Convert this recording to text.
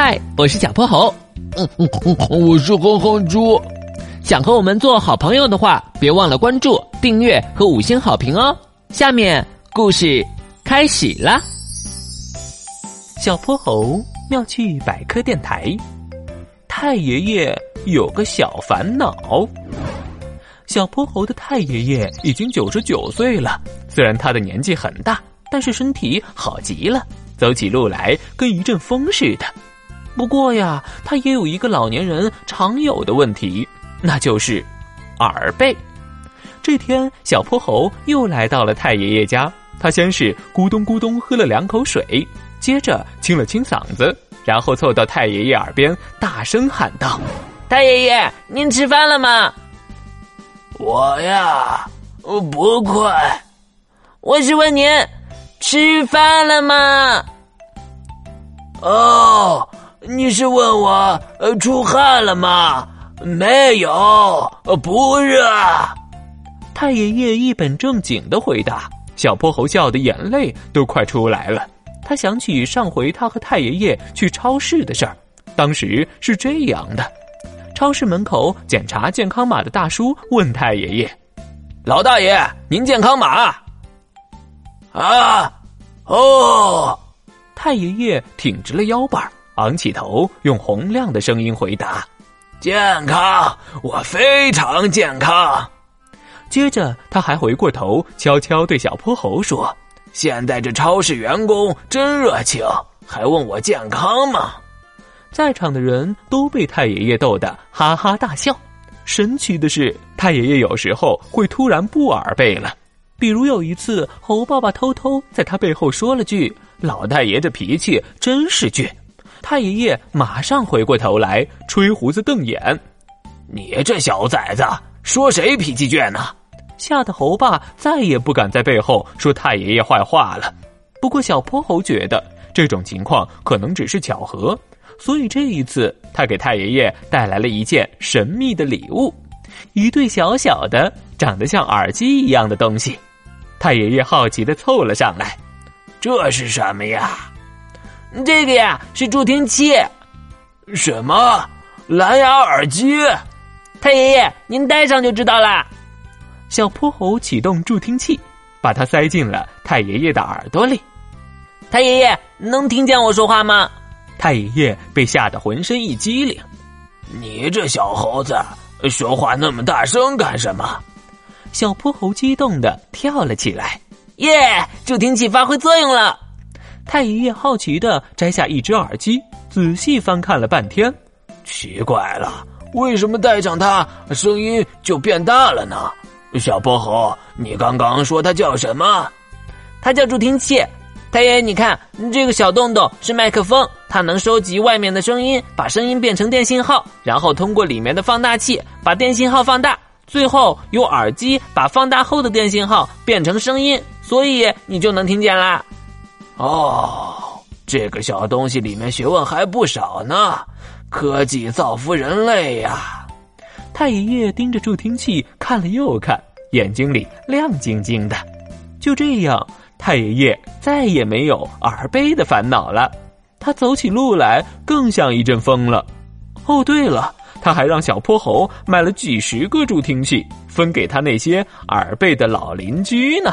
嗨，我是小泼猴。嗯嗯嗯，我是哼哼猪。想和我们做好朋友的话，别忘了关注、订阅和五星好评哦。下面故事开始啦。小泼猴妙趣百科电台，太爷爷有个小烦恼。小泼猴的太爷爷已经九十九岁了，虽然他的年纪很大，但是身体好极了，走起路来跟一阵风似的。不过呀，他也有一个老年人常有的问题，那就是耳背。这天，小泼猴又来到了太爷爷家。他先是咕咚咕咚喝了两口水，接着清了清嗓子，然后凑到太爷爷耳边大声喊道：“太爷爷，您吃饭了吗？”“我呀，不困。”“我是问您，吃饭了吗？”“哦。”你是问我呃出汗了吗？没有，不热。太爷爷一本正经的回答。小泼猴笑的眼泪都快出来了。他想起上回他和太爷爷去超市的事儿，当时是这样的：超市门口检查健康码的大叔问太爷爷：“老大爷，您健康码？”啊，哦，太爷爷挺直了腰板儿。昂起头，用洪亮的声音回答：“健康，我非常健康。”接着，他还回过头，悄悄对小泼猴说：“现在这超市员工真热情，还问我健康吗？”在场的人都被太爷爷逗得哈哈大笑。神奇的是，太爷爷有时候会突然不耳背了，比如有一次，猴爸爸偷偷在他背后说了句：“老太爷这脾气真是倔。”太爷爷马上回过头来，吹胡子瞪眼：“你这小崽子，说谁脾气倔呢？”吓得猴爸再也不敢在背后说太爷爷坏话了。不过小泼猴觉得这种情况可能只是巧合，所以这一次他给太爷爷带来了一件神秘的礼物——一对小小的、长得像耳机一样的东西。太爷爷好奇的凑了上来：“这是什么呀？”这个呀是助听器，什么蓝牙耳机？太爷爷，您戴上就知道了。小泼猴启动助听器，把它塞进了太爷爷的耳朵里。太爷爷能听见我说话吗？太爷爷被吓得浑身一激灵。你这小猴子说话那么大声干什么？小泼猴激动的跳了起来。耶！助听器发挥作用了。太爷爷好奇的摘下一只耳机，仔细翻看了半天。奇怪了，为什么戴上它声音就变大了呢？小泼猴，你刚刚说它叫什么？它叫助听器。太爷爷，你看这个小洞洞是麦克风，它能收集外面的声音，把声音变成电信号，然后通过里面的放大器把电信号放大，最后用耳机把放大后的电信号变成声音，所以你就能听见啦。哦，这个小东西里面学问还不少呢，科技造福人类呀！太爷爷盯着助听器看了又看，眼睛里亮晶晶的。就这样，太爷爷再也没有耳背的烦恼了。他走起路来更像一阵风了。哦，对了，他还让小泼猴买了几十个助听器，分给他那些耳背的老邻居呢。